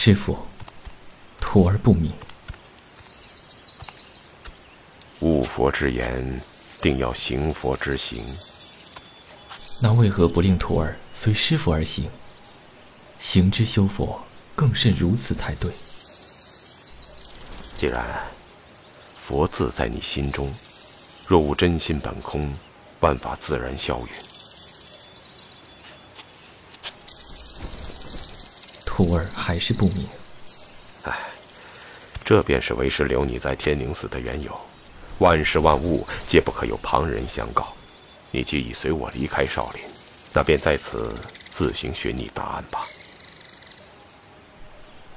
师傅，徒儿不明。悟佛之言，定要行佛之行。那为何不令徒儿随师傅而行？行之修佛，更甚如此才对。既然佛自在你心中，若无真心本空，万法自然消陨。徒儿还是不明。唉，这便是为师留你在天宁寺的缘由。万事万物皆不可有旁人相告。你既已随我离开少林，那便在此自行寻觅答案吧。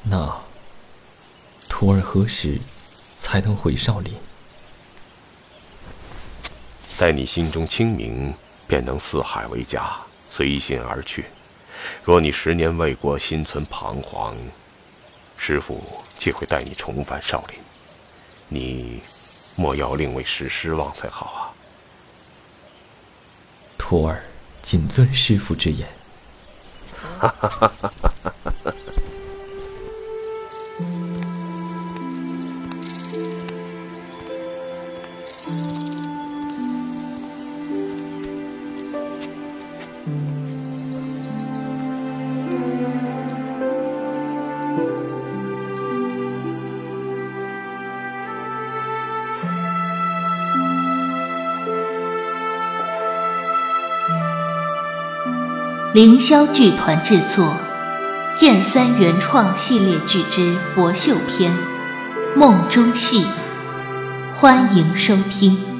那徒儿何时才能回少林？待你心中清明，便能四海为家，随心而去。若你十年未过，心存彷徨，师傅即会带你重返少林。你莫要令为师失望才好啊！徒儿谨遵师傅之言。哈哈哈哈哈凌霄剧团制作，《剑三》原创系列剧之《佛秀篇》，梦中戏，欢迎收听。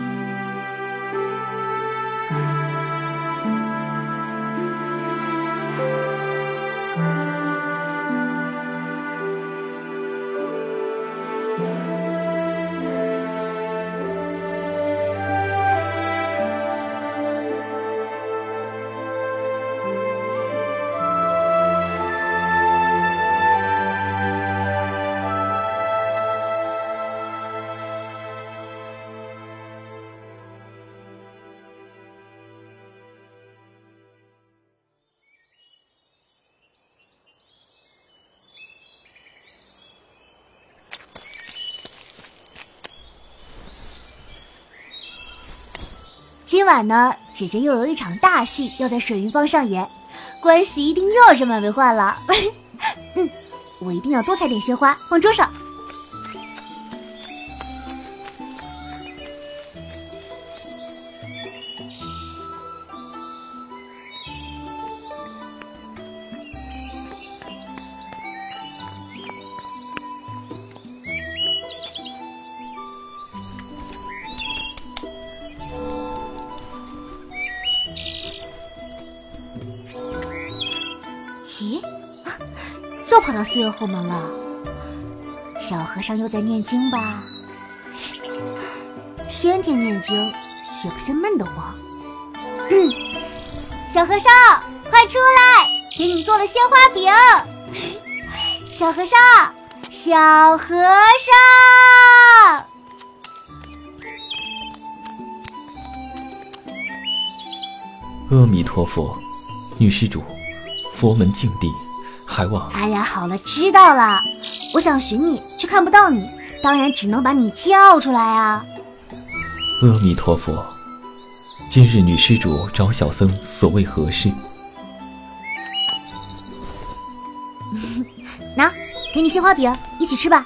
今晚呢，姐姐又有一场大戏要在水云帮上演，关系一定又要人满为患了。嗯，我一定要多采点鲜花放桌上。到寺院后门了，小和尚又在念经吧？天天念经也不嫌闷得慌。小和尚，快出来，给你做了鲜花饼。小和尚，小和尚，阿弥陀佛，女施主，佛门净地。还望。哎呀，好了，知道了。我想寻你，却看不到你，当然只能把你叫出来啊。阿弥陀佛，今日女施主找小僧，所谓何事？拿，给你鲜花饼，一起吃吧。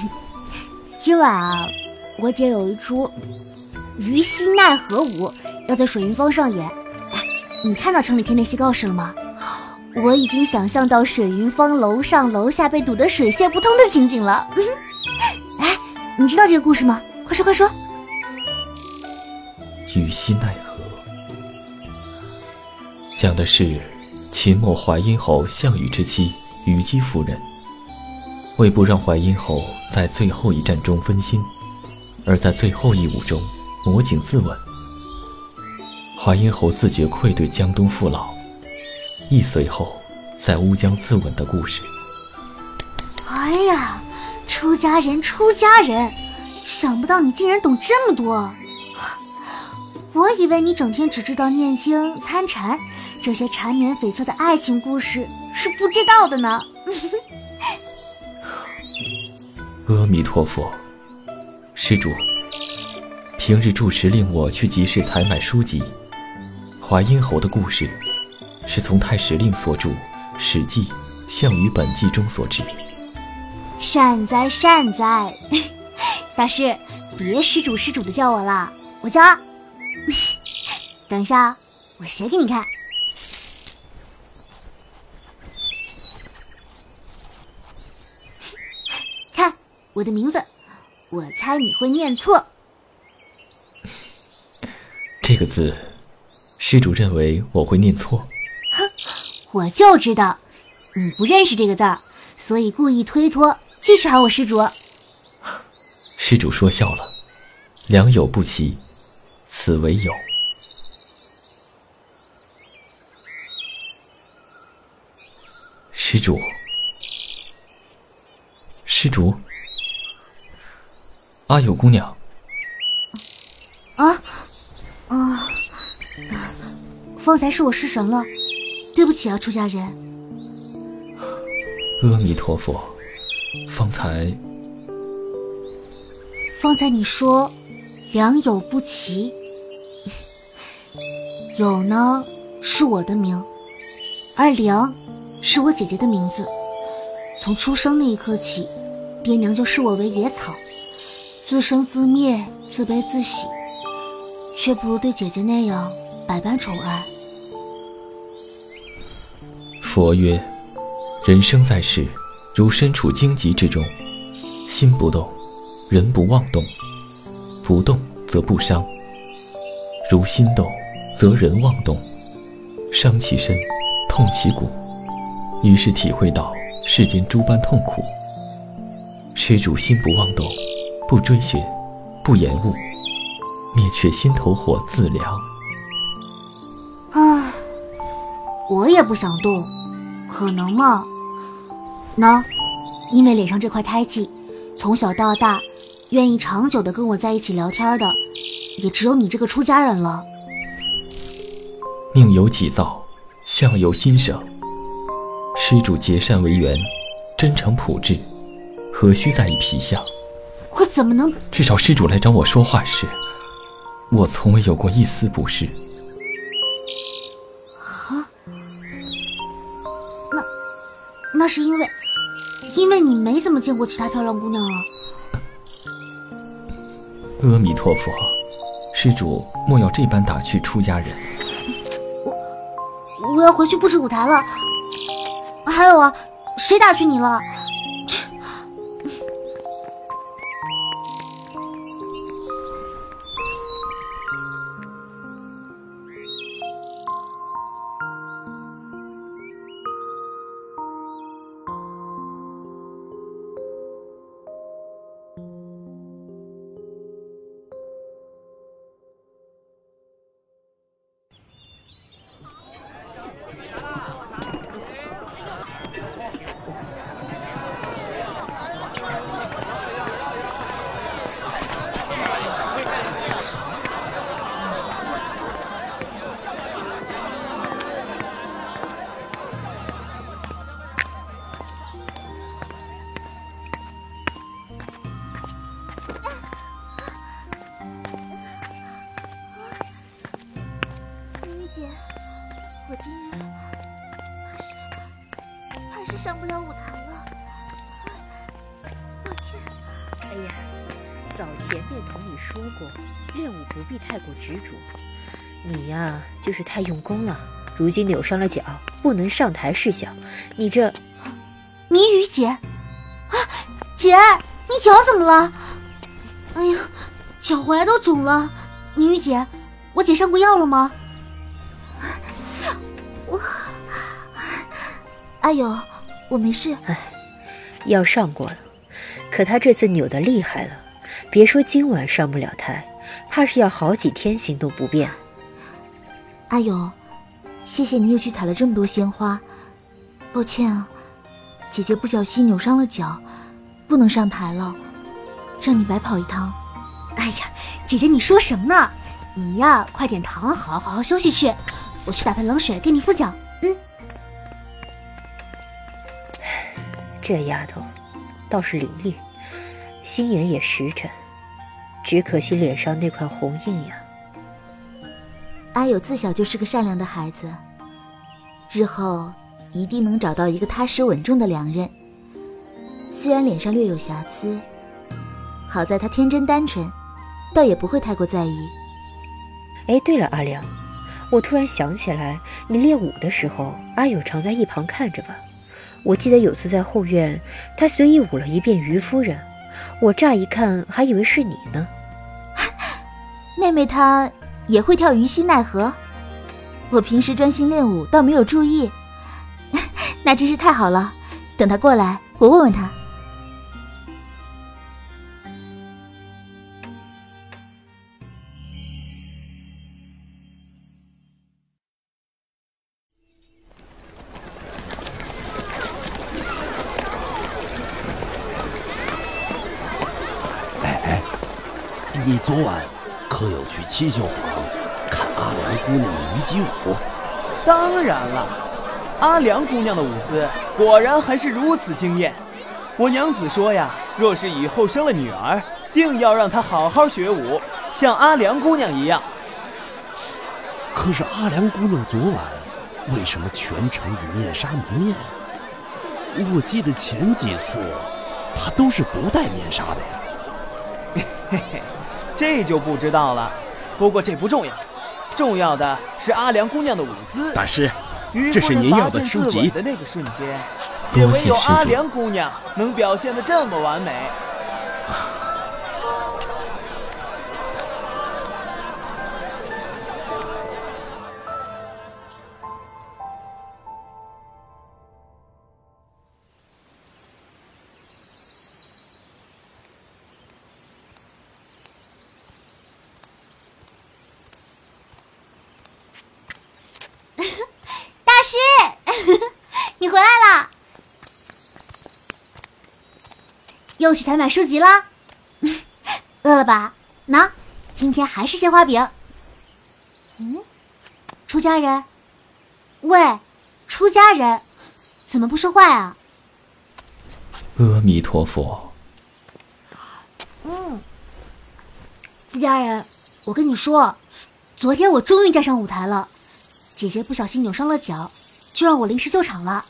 今晚啊，我姐有一出鱼戏奈何舞，要在水云峰上演。你看到城里贴那些告示了吗？我已经想象到水云坊楼上楼下被堵得水泄不通的情景了。哎，你知道这个故事吗？快说快说！鱼戏奈何，讲的是秦末淮阴侯项羽之妻虞姬夫人，为不让淮阴侯在最后一战中分心，而在最后一舞中抹颈自刎。淮阴侯自觉愧对江东父老，亦随后在乌江自刎的故事。哎呀，出家人，出家人，想不到你竟然懂这么多。我以为你整天只知道念经参禅，这些缠绵悱恻的爱情故事是不知道的呢。阿弥陀佛，施主，平日住持令我去集市采买书籍，《淮阴侯的故事》是从太史令所著《史记·项羽本纪》中所知。善哉善哉，大师，别施主施主的叫我了，我叫。等一下，我写给你看。看我的名字，我猜你会念错。这个字，施主认为我会念错？哼，我就知道你不认识这个字儿，所以故意推脱，继续喊我施主。施主说笑了，良莠不齐。此为友。施主，施主，阿友姑娘。啊，啊，方才是我失神了，对不起啊，出家人。阿弥陀佛，方才，方才你说良莠不齐。有呢，是我的名，而良是我姐姐的名字。从出生那一刻起，爹娘就视我为野草，自生自灭，自悲自喜，却不如对姐姐那样百般宠爱。佛曰：人生在世，如身处荆棘之中，心不动，人不妄动，不动则不伤；如心动。则人妄动，伤其身，痛其骨，于是体会到世间诸般痛苦。施主心不妄动，不追寻，不延误，灭却心头火自凉。我也不想动，可能吗？喏，因为脸上这块胎记，从小到大，愿意长久的跟我在一起聊天的，也只有你这个出家人了。命由己造，相由心生。施主结善为缘，真诚朴质，何须在意皮相？我怎么能？至少施主来找我说话时，我从未有过一丝不适。那是因为，因为你没怎么见过其他漂亮姑娘啊。阿弥陀佛，施主莫要这般打趣出家人。我我要回去布置舞台了。还有啊，谁打趣你了？就是太用功了，如今扭伤了脚，不能上台试想。你这，谜语姐，啊，姐，你脚怎么了？哎呀，脚踝都肿了。谜语姐，我姐上过药了吗？我，阿友。我没事。哎，药上过了，可他这次扭得厉害了，别说今晚上不了台，怕是要好几天行动不便。阿友，谢谢你又去采了这么多鲜花，抱歉啊，姐姐不小心扭伤了脚，不能上台了，让你白跑一趟。哎呀，姐姐你说什么呢？你呀，快点躺好，好好休息去。我去打盆冷水给你敷脚。嗯。这丫头倒是伶俐，心眼也实诚，只可惜脸上那块红印呀。阿友自小就是个善良的孩子，日后一定能找到一个踏实稳重的良人。虽然脸上略有瑕疵，好在他天真单纯，倒也不会太过在意。哎，对了，阿良，我突然想起来，你练武的时候，阿友常在一旁看着吧？我记得有次在后院，他随意舞了一遍于夫人，我乍一看还以为是你呢。妹妹她也会跳鱼溪奈何，我平时专心练武，倒没有注意。那真是太好了，等他过来，我问问他。哎哎。你昨晚可有去七秀坊姑娘的虞姬舞？当然了，阿良姑娘的舞姿果然还是如此惊艳。我娘子说呀，若是以后生了女儿，定要让她好好学舞，像阿良姑娘一样。可是阿良姑娘昨晚为什么全程以面纱蒙面？我记得前几次她都是不戴面纱的呀。嘿嘿。这就不知道了，不过这不重要，重要的是阿良姑娘的舞姿。大师，这是您要的书籍。的那个瞬间，也唯有阿良姑娘能表现的这么完美。又去采买书籍啦，饿了吧？喏，今天还是鲜花饼。嗯，出家人，喂，出家人，怎么不说话啊？阿弥陀佛。嗯，出家人，我跟你说，昨天我终于站上舞台了，姐姐不小心扭伤了脚，就让我临时救场了。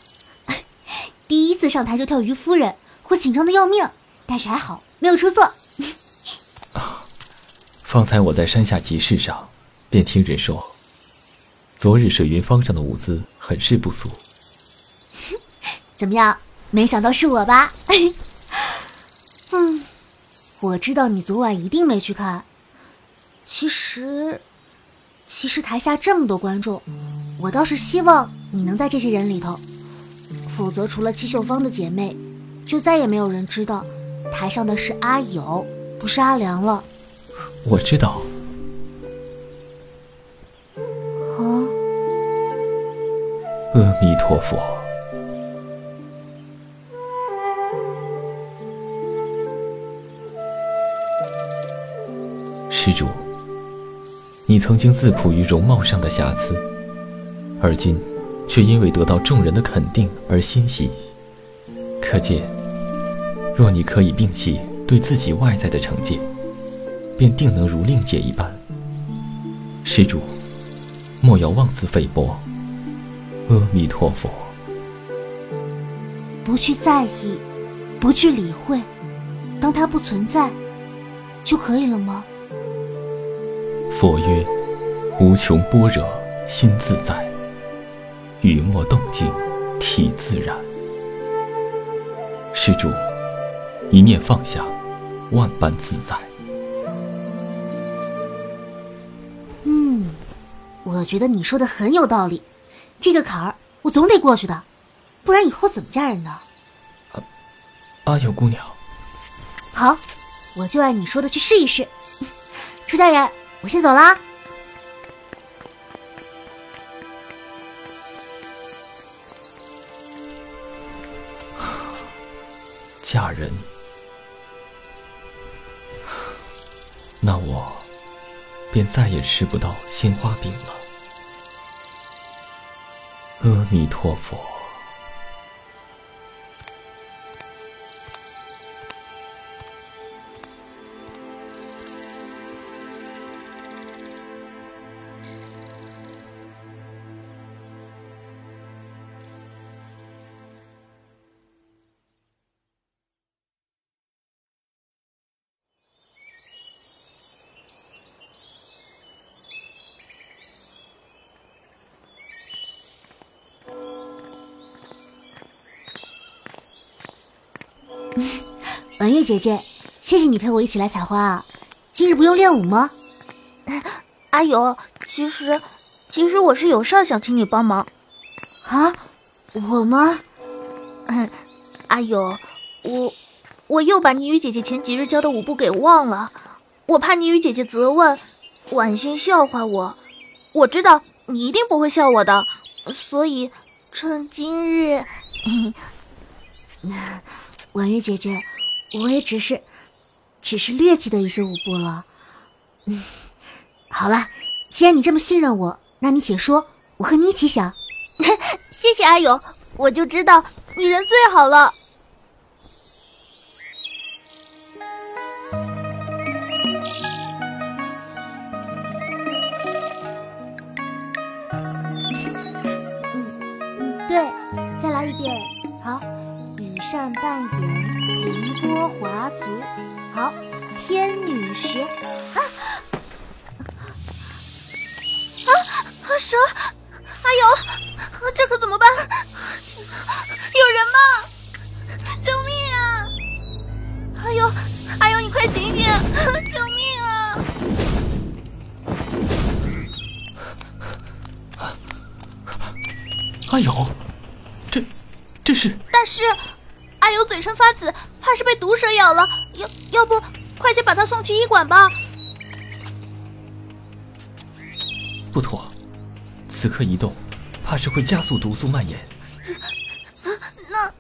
第一次上台就跳于夫人，我紧张的要命。但是还好，没有出错。方才我在山下集市上，便听人说，昨日水云坊上的舞姿很是不俗。怎么样？没想到是我吧？嗯，我知道你昨晚一定没去看。其实，其实台下这么多观众，我倒是希望你能在这些人里头，否则除了七秀芳的姐妹，就再也没有人知道。台上的是阿友，不是阿良了。我知道。啊！阿弥陀佛。施主，你曾经自苦于容貌上的瑕疵，而今却因为得到众人的肯定而欣喜，可见。若你可以摒弃对自己外在的惩戒，便定能如令姐一般。施主，莫要妄自菲薄。阿弥陀佛。不去在意，不去理会，当它不存在，就可以了吗？佛曰：无穷般若心自在，雨墨动静体自然。施主。一念放下，万般自在。嗯，我觉得你说的很有道理，这个坎儿我总得过去的，不然以后怎么嫁人呢？阿友姑娘，好，我就按你说的去试一试。出家人，我先走啦。嫁人。那我便再也吃不到鲜花饼了。阿弥陀佛。姐姐，谢谢你陪我一起来采花啊！今日不用练舞吗？阿友，其实，其实我是有事儿想请你帮忙。啊，我吗？嗯，阿友，我我又把你与姐姐前几日教的舞步给忘了，我怕你与姐姐责问，婉心笑话我。我知道你一定不会笑我的，所以趁今日，婉月姐姐。我也只是，只是略记得一些舞步了。嗯，好了，既然你这么信任我，那你且说，我和你一起想。谢谢阿勇，我就知道你人最好了。嗯，对，再来一遍。好，羽扇簸檐。凌波华族，好，天女穴。啊啊啊！蛇！阿勇，这可怎么办？有人吗？救命啊！阿勇，阿勇，你快醒醒！救命啊！阿勇，这这是大师。嘴唇发紫，怕是被毒蛇咬了。要要不，快些把他送去医馆吧。不妥，此刻移动，怕是会加速毒素蔓延。那，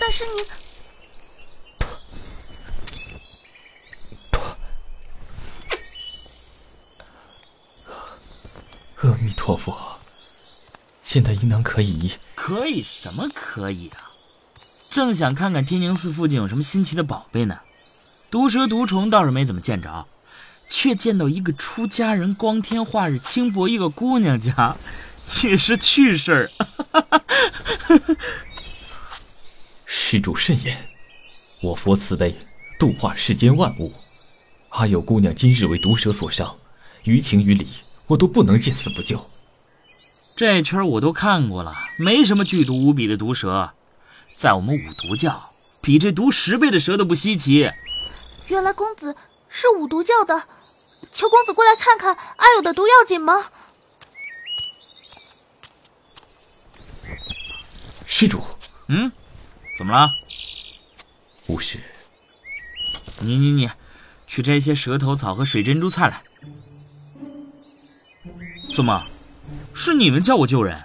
但是你，阿弥陀佛，现在应当可以。可以什么可以啊？正想看看天宁寺附近有什么新奇的宝贝呢。毒蛇毒虫倒是没怎么见着，却见到一个出家人光天化日轻薄一个姑娘家，也是趣事儿。施主慎言，我佛慈悲，度化世间万物。阿有姑娘今日为毒蛇所伤，于情于理，我都不能见死不救。这圈我都看过了，没什么剧毒无比的毒蛇，在我们五毒教，比这毒十倍的蛇都不稀奇。原来公子是五毒教的，求公子过来看看阿友的毒要紧吗？施主，嗯，怎么了？无事。你你你，去摘些蛇头草和水珍珠菜来。怎么？是你们叫我救人，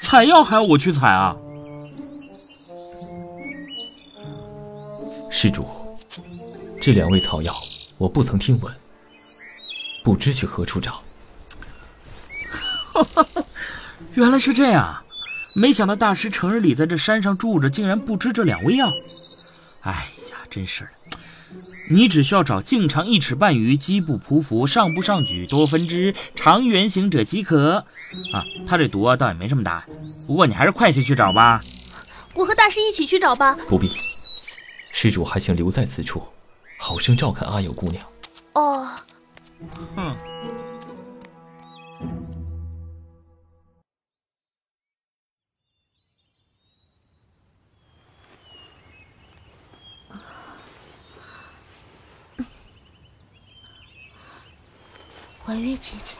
采药还要我去采啊？施主，这两味草药我不曾听闻，不知去何处找。原来是这样啊，没想到大师成日里在这山上住着，竟然不知这两味药。哎呀，真是的。你只需要找径长一尺半余、基部匍匐、上不上举、多分支、长圆形者即可。啊，他这毒啊倒也没什么大，不过你还是快些去找吧。我和大师一起去找吧。不必，施主还请留在此处，好生照看阿友姑娘。哦。哼。婉月姐姐，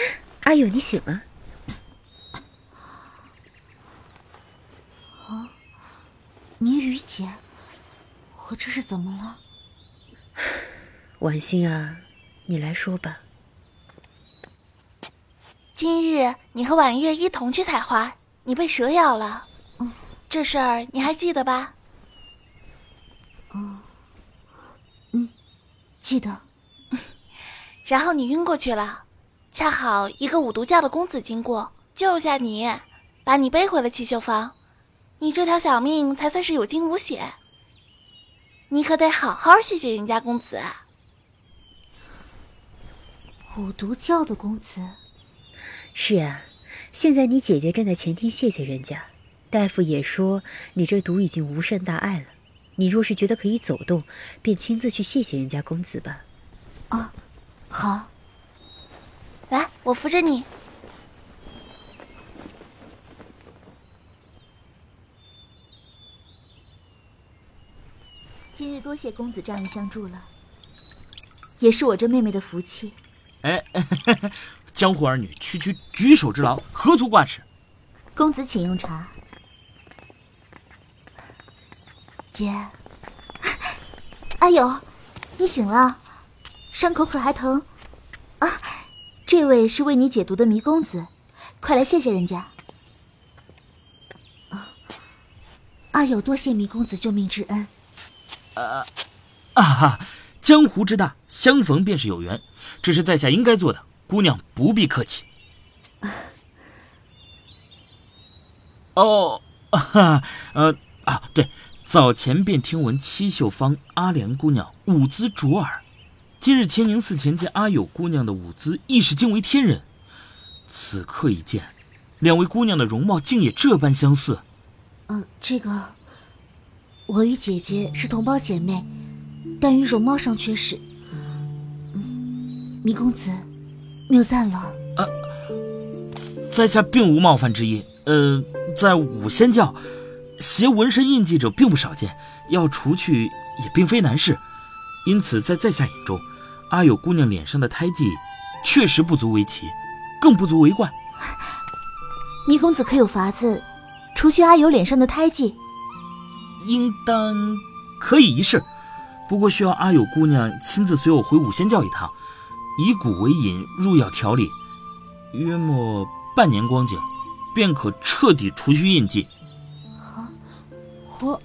阿友，你醒了。啊，霓雨姐，我这是怎么了？婉心啊，你来说吧。今日你和婉月一同去采花，你被蛇咬了。嗯，这事儿你还记得吧？嗯，嗯，记得。然后你晕过去了，恰好一个五毒教的公子经过，救下你，把你背回了七秀坊，你这条小命才算是有惊无险。你可得好好谢谢人家公子。五毒教的公子，是啊，现在你姐姐正在前厅谢谢人家，大夫也说你这毒已经无甚大碍了。你若是觉得可以走动，便亲自去谢谢人家公子吧。啊，好。来，我扶着你。今日多谢公子仗义相助了，也是我这妹妹的福气。哎，江湖儿女区区举手之劳，何足挂齿。公子请用茶。姐，阿友，你醒了，伤口可还疼？啊，这位是为你解毒的迷公子，快来谢谢人家。啊，阿友多谢迷公子救命之恩。啊啊哈！江湖之大，相逢便是有缘，这是在下应该做的，姑娘不必客气。哦，哈，呃啊，对，早前便听闻七秀坊阿莲姑娘舞姿卓尔，今日天宁寺前见阿友姑娘的舞姿，亦是惊为天人。此刻一见，两位姑娘的容貌竟也这般相似。嗯，这个，我与姐姐是同胞姐妹。但于容貌上却是，嗯，迷公子，谬赞了。啊，在下并无冒犯之意。呃，在五仙教，携纹身印记者并不少见，要除去也并非难事。因此，在在下眼中，阿友姑娘脸上的胎记，确实不足为奇，更不足为怪。倪公子可有法子，除去阿友脸上的胎记？应当可以一试。不过需要阿友姑娘亲自随我回五仙教一趟，以蛊为引，入药调理，约莫半年光景，便可彻底除去印记。啊，我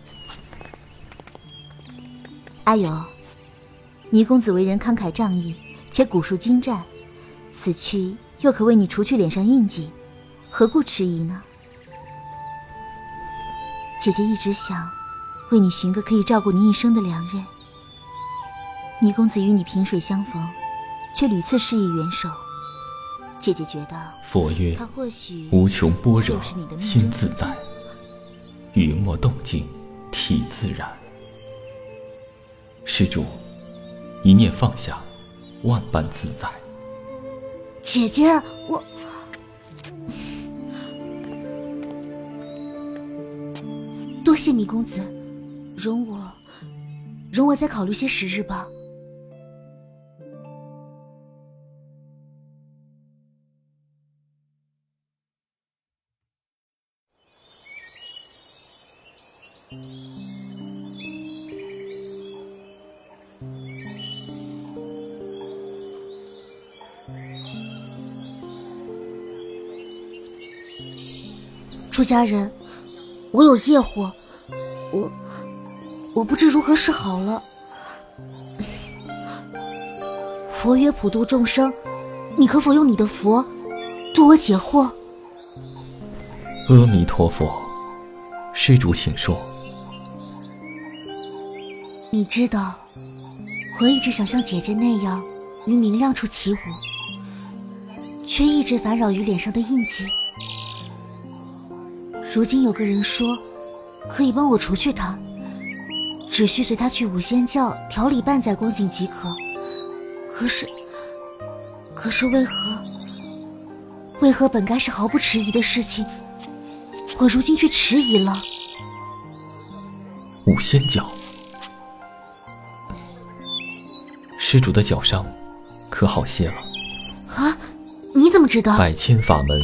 阿友，倪公子为人慷慨仗义，且蛊术精湛，此去又可为你除去脸上印记，何故迟疑呢？姐姐一直想为你寻个可以照顾你一生的良人。倪公子与你萍水相逢，却屡次施以援手。姐姐觉得，佛曰：他或许无穷般若心自在，雨墨动静体自然。施主，一念放下，万般自在。姐姐，我多谢米公子，容我，容我再考虑些时日吧。出家人，我有业火，我我不知如何是好了。佛曰普度众生，你可否用你的佛度我解惑？阿弥陀佛，施主请说。你知道，我一直想像姐姐那样于明亮处起舞，却一直烦扰于脸上的印记。如今有个人说，可以帮我除去他，只需随他去五仙教调理半载光景即可。可是，可是为何？为何本该是毫不迟疑的事情，我如今却迟疑了？五仙教，施主的脚伤可好些了？啊，你怎么知道？百千法门，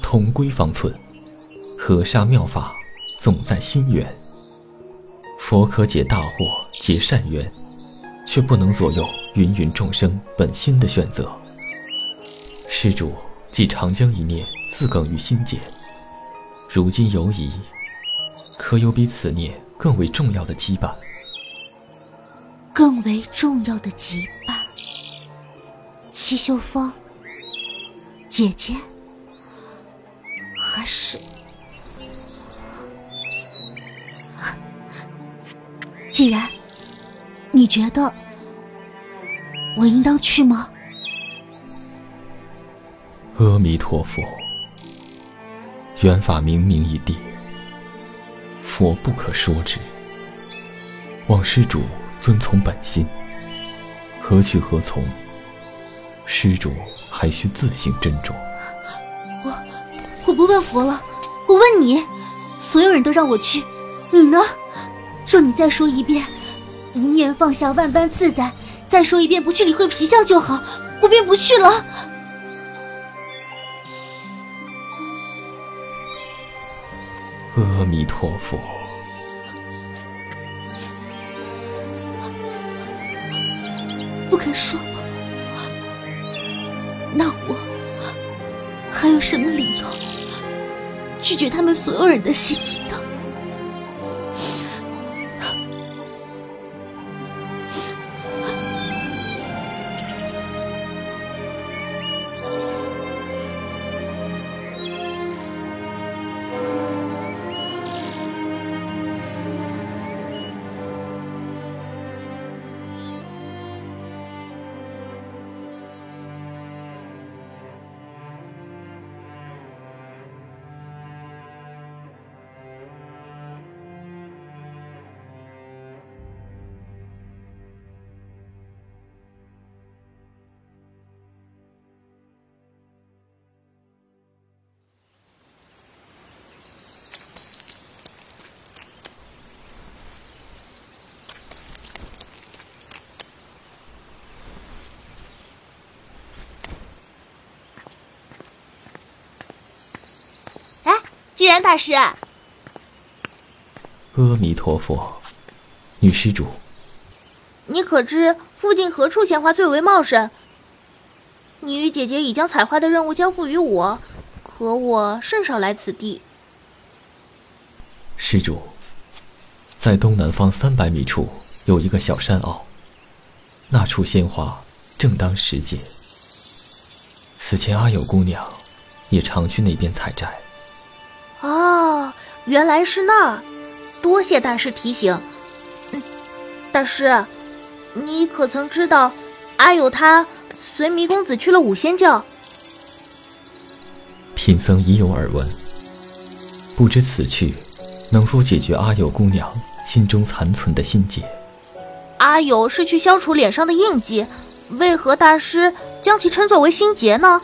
同归方寸。河沙妙法，总在心源。佛可解大祸，结善缘，却不能左右芸芸众生本心的选择。施主既常将一念自耿于心间，如今犹疑，可有比此念更为重要的羁绊？更为重要的羁绊。七秀峰，姐姐，还是既然你觉得我应当去吗？阿弥陀佛，缘法明明一地，佛不可说之。望施主遵从本心，何去何从？施主还需自行斟酌。我我不问佛了，我问你，所有人都让我去，你呢？若你再说一遍“一念放下，万般自在”，再说一遍“不去理会皮相就好”，我便不去了。阿弥陀佛。不肯说吗？那我还有什么理由拒绝他们所有人的心意然大师，阿弥陀佛，女施主，你可知附近何处鲜花最为茂盛？你与姐姐已将采花的任务交付于我，可我甚少来此地。施主，在东南方三百米处有一个小山坳，那处鲜花正当时节。此前阿友姑娘也常去那边采摘。哦，原来是那儿，多谢大师提醒。嗯，大师，你可曾知道，阿友他随迷公子去了五仙教？贫僧已有耳闻，不知此去能否解决阿友姑娘心中残存的心结？阿友是去消除脸上的印记，为何大师将其称作为心结呢？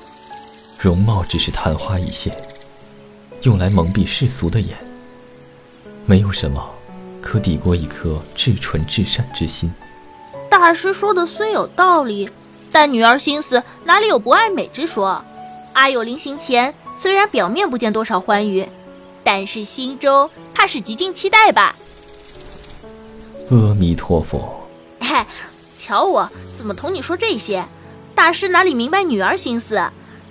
容貌只是昙花一现。用来蒙蔽世俗的眼，没有什么可抵过一颗至纯至善之心。大师说的虽有道理，但女儿心思哪里有不爱美之说？阿友临行前虽然表面不见多少欢愉，但是心中怕是极尽期待吧。阿弥陀佛。嘿，瞧我怎么同你说这些？大师哪里明白女儿心思？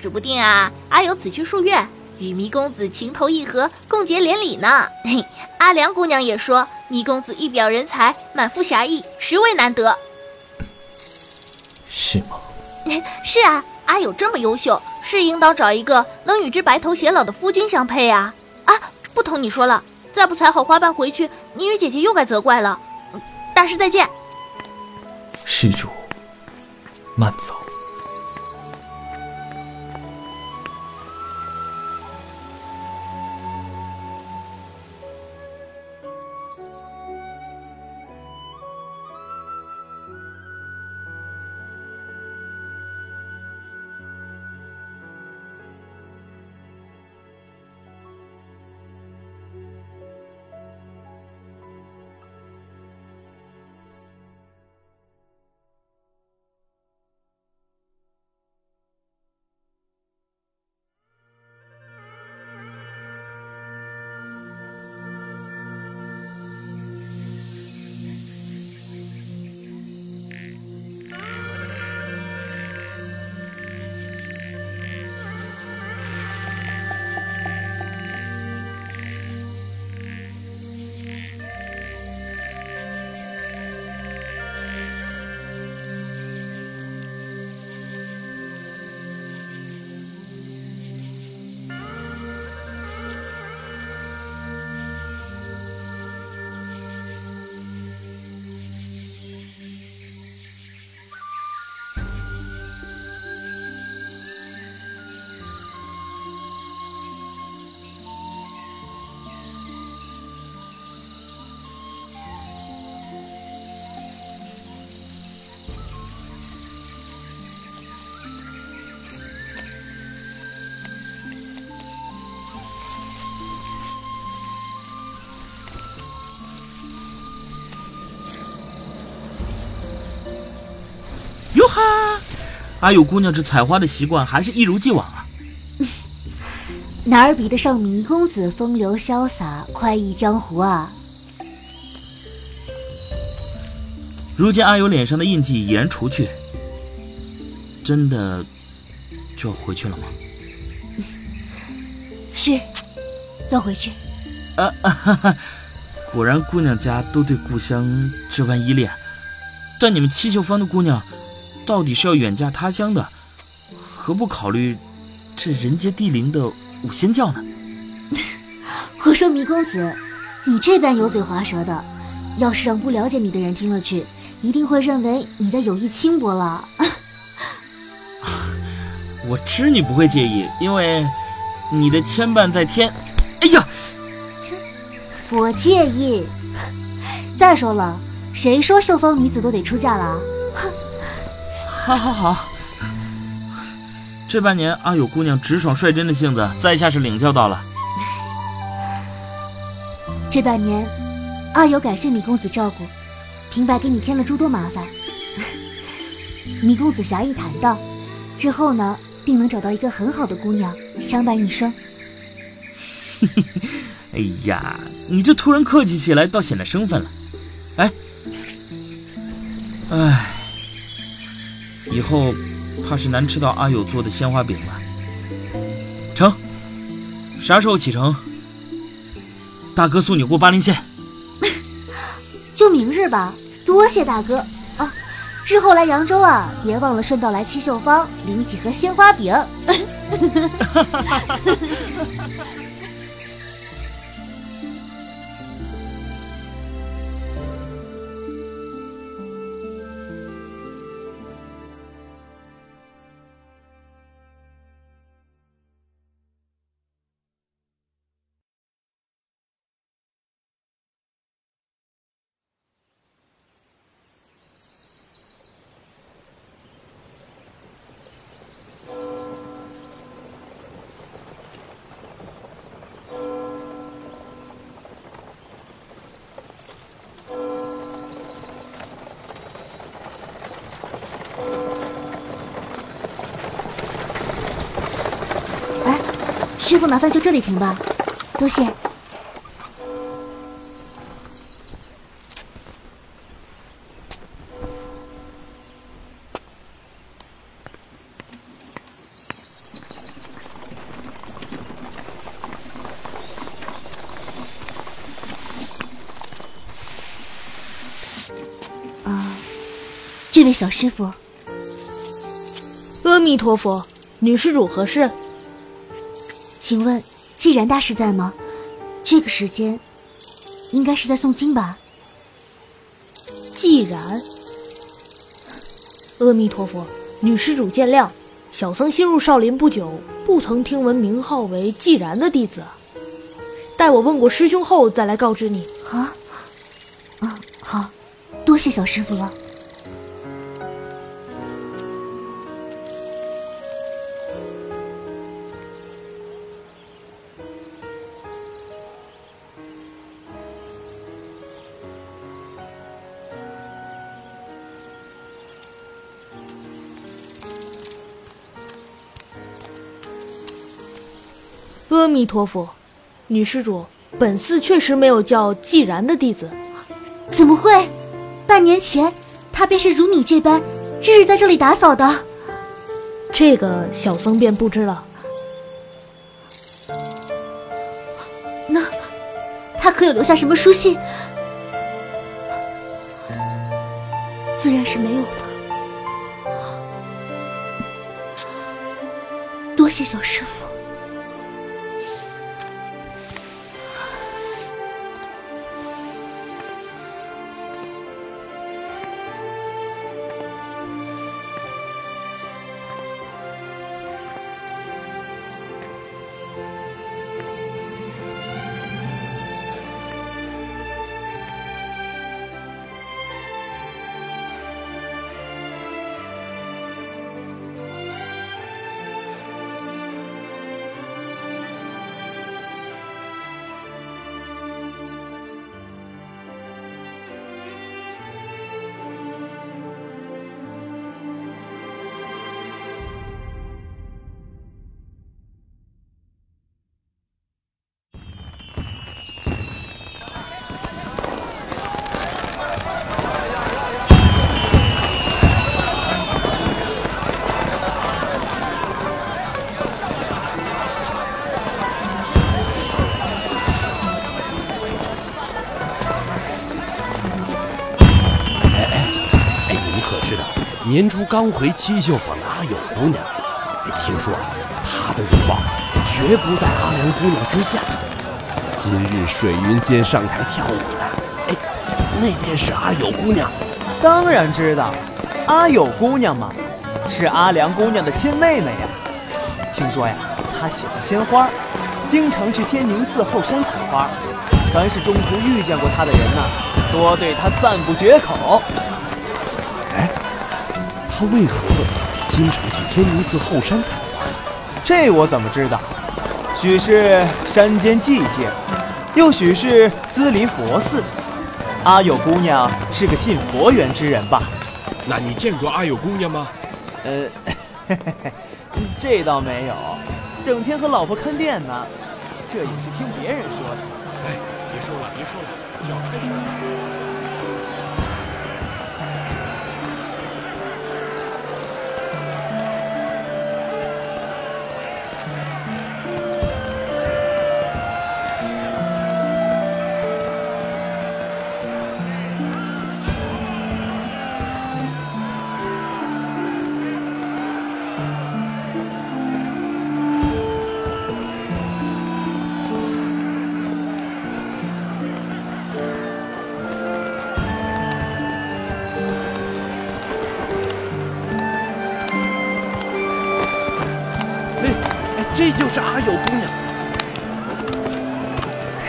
指不定啊，阿友此去数月。与弥公子情投意合，共结连理呢。嘿，阿良姑娘也说，弥公子一表人才，满腹侠义，实为难得。是吗？是啊，阿友这么优秀，是应当找一个能与之白头偕老的夫君相配啊！啊，不同你说了，再不采好花瓣回去，你与姐姐又该责怪了。大师再见。施主，慢走。哈！阿友姑娘这采花的习惯还是一如既往啊。哪儿比得上迷公子风流潇洒、快意江湖啊？如今阿友脸上的印记已然除去，真的就要回去了吗？是，要回去。啊啊！果然姑娘家都对故乡这般依恋，但你们七秀坊的姑娘，到底是要远嫁他乡的，何不考虑这人杰地灵的五仙教呢？我说迷公子，你这般油嘴滑舌的，要是让不了解你的人听了去。一定会认为你的友谊轻薄了。我知你不会介意，因为你的牵绊在天。哎呀，我介意。再说了，谁说秀芳女子都得出嫁了？好好好，这半年阿友姑娘直爽率真的性子，在下是领教到了。这半年，阿友感谢米公子照顾。平白给你添了诸多麻烦，米公子侠义坦荡，日后呢，定能找到一个很好的姑娘相伴一生。哎呀，你这突然客气起来，倒显得生分了。哎，哎，以后怕是难吃到阿友做的鲜花饼了。成，啥时候启程？大哥送你过巴陵县。就明日吧，多谢大哥啊！日后来扬州啊，别忘了顺道来七秀坊领几盒鲜花饼。师傅，麻烦就这里停吧，多谢。啊，这位小师傅，阿弥陀佛，女施主何事？请问，既然大师在吗？这个时间，应该是在诵经吧？既然，阿弥陀佛，女施主见谅，小僧新入少林不久，不曾听闻名号为既然的弟子。待我问过师兄后，再来告知你。啊，啊，好，多谢小师傅了。阿弥陀佛，女施主，本寺确实没有叫既然的弟子。怎么会？半年前他便是如你这般，日日在这里打扫的。这个小僧便不知了。那他可有留下什么书信？自然是没有的。多谢小师傅。年初刚回七秀坊的阿友姑娘，听说她的容貌绝不在阿良姑娘之下。今日水云间上台跳舞的，哎，那便是阿友姑娘。当然知道，阿友姑娘嘛，是阿良姑娘的亲妹妹呀。听说呀，她喜欢鲜花，经常去天宁寺后山采花。凡是中途遇见过她的人呐，多对她赞不绝口。哎，她为何经常去天宁寺后山采花？这我怎么知道？许是山间寂静，又许是资离佛寺。阿友姑娘是个信佛缘之人吧？那你见过阿友姑娘吗？呃，这倒没有，整天和老婆看店呢。这也是听别人说的。哎，别说了，别说了，就要开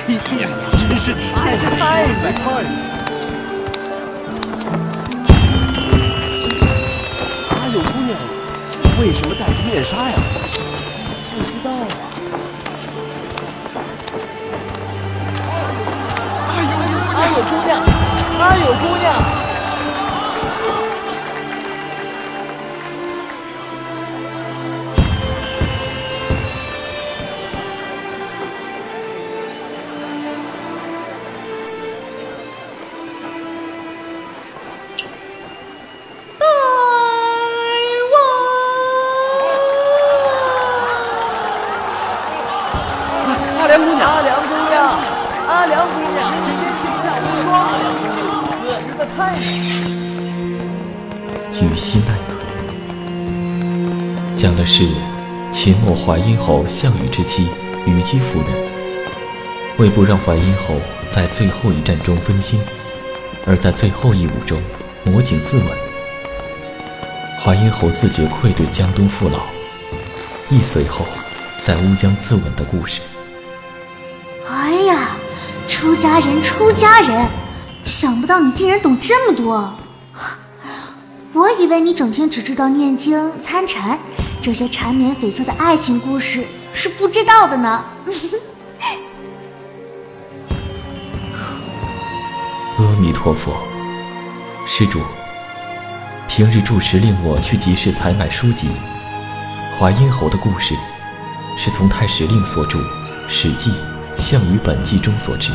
哎呀，真是太太美了！阿友姑娘为什么戴着面纱呀？不知道啊。阿友姑娘，阿友姑娘。是秦末淮阴侯项羽之妻虞姬夫人，为不让淮阴侯在最后一战中分心，而在最后一舞中魔颈自刎。淮阴侯自觉愧对江东父老，亦随后在乌江自刎的故事。哎呀，出家人，出家人！想不到你竟然懂这么多。我以为你整天只知道念经、参禅，这些缠绵悱恻的爱情故事是不知道的呢。阿弥陀佛，施主，平日住持令我去集市采买书籍，《淮阴侯的故事》是从太史令所著《史记·项羽本纪》中所知。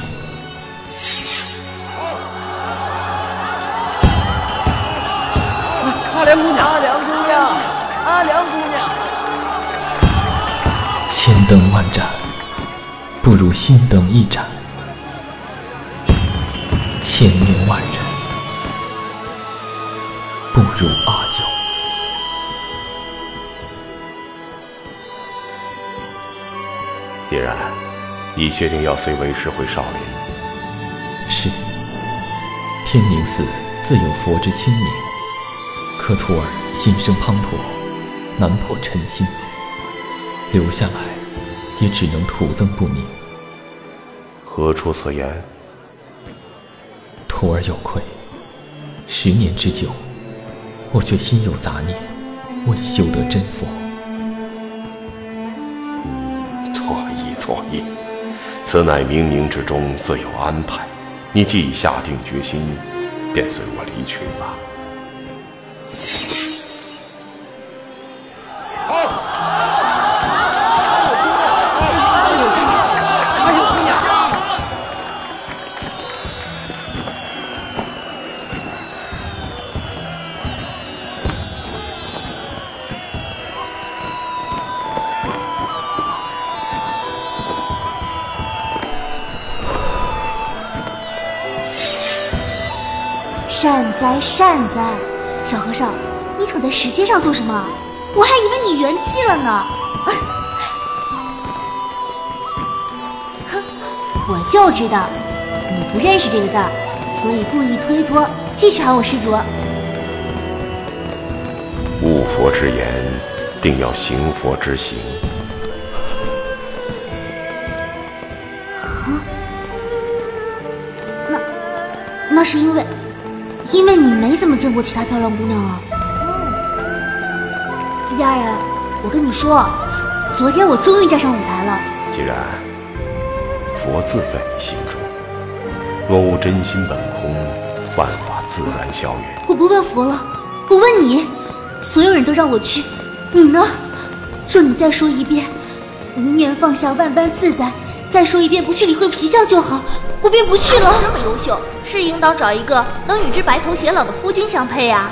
灯万盏，不如心灯一盏；千面万人，不如阿友。既然你确定要随为师回少林，是。天宁寺自有佛之清明。可徒儿心生滂沱，难破尘心，留下来也只能徒增不宁。何出此言？徒儿有愧，十年之久，我却心有杂念，未修得真佛。错意错意，此乃冥冥之中自有安排。你既已下定决心，便随我离去吧。善哉善哉，小和尚。你躺在石阶上做什么？我还以为你元气了呢。哼，我就知道你不认识这个字儿，所以故意推脱，继续喊我施主。悟佛之言，定要行佛之行。啊 那，那是因为，因为你没怎么见过其他漂亮姑娘啊。朱家人，我跟你说，昨天我终于站上舞台了。既然佛自在你心中，若悟真心本空，万法自然消远。我不问佛了，我问你。所有人都让我去，你呢？若你再说一遍“一念放下，万般自在”，再说一遍“不去理会皮笑就好”，我便不去了。这么优秀，是应当找一个能与之白头偕老的夫君相配啊！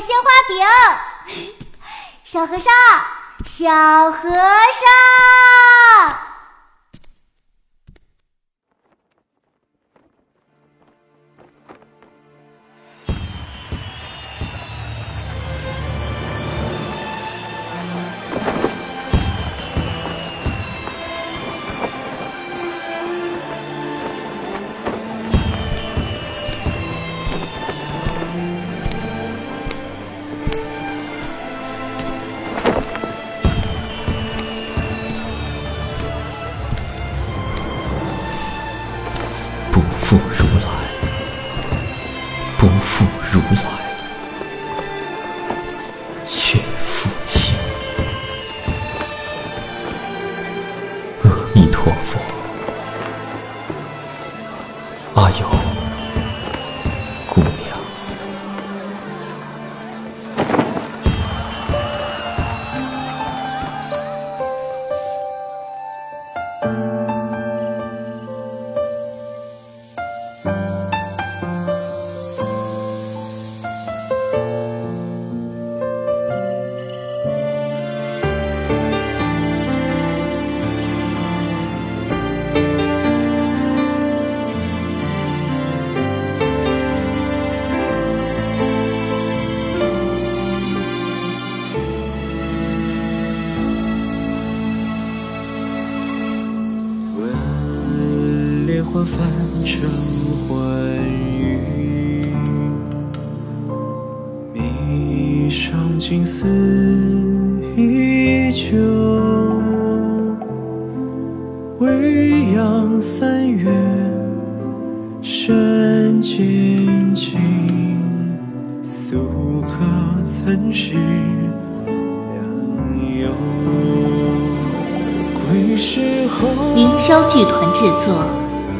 鲜花饼。小和尚，小和尚。复如来，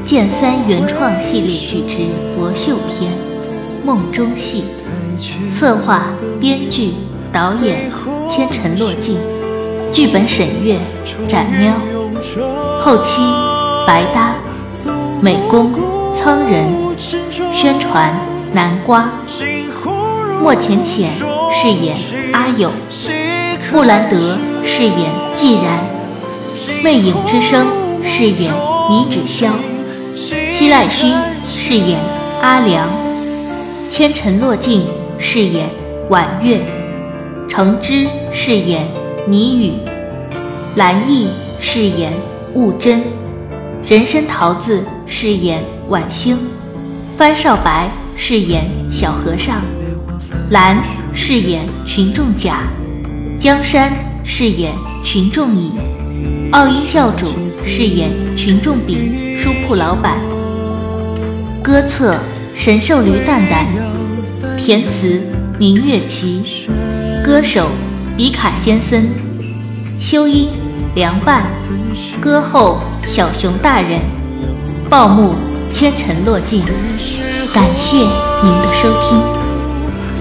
剑三》原创系列剧之《佛秀篇》，梦中戏，策划、编剧、导演千尘落尽，剧本审阅展喵，后期白搭，美工苍人，宣传南瓜，莫浅浅饰演阿友，布兰德饰演季然，魅影之声。饰演倪芷霄，西濑薰饰演阿良，千尘落尽饰演婉月，橙之饰演倪雨，蓝意饰演雾真，人参桃子饰演晚星，番少白饰演小和尚，蓝饰演群众甲，江山饰演群众乙，奥英教主饰演群众丙。书铺老板。歌策神兽驴蛋蛋，填词明月奇，歌手比卡先生，修音凉拌，歌后小熊大人，报幕千尘落尽。感谢您的收听。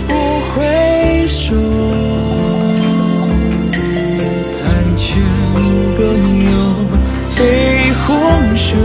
复回首，台前更有飞鸿袖，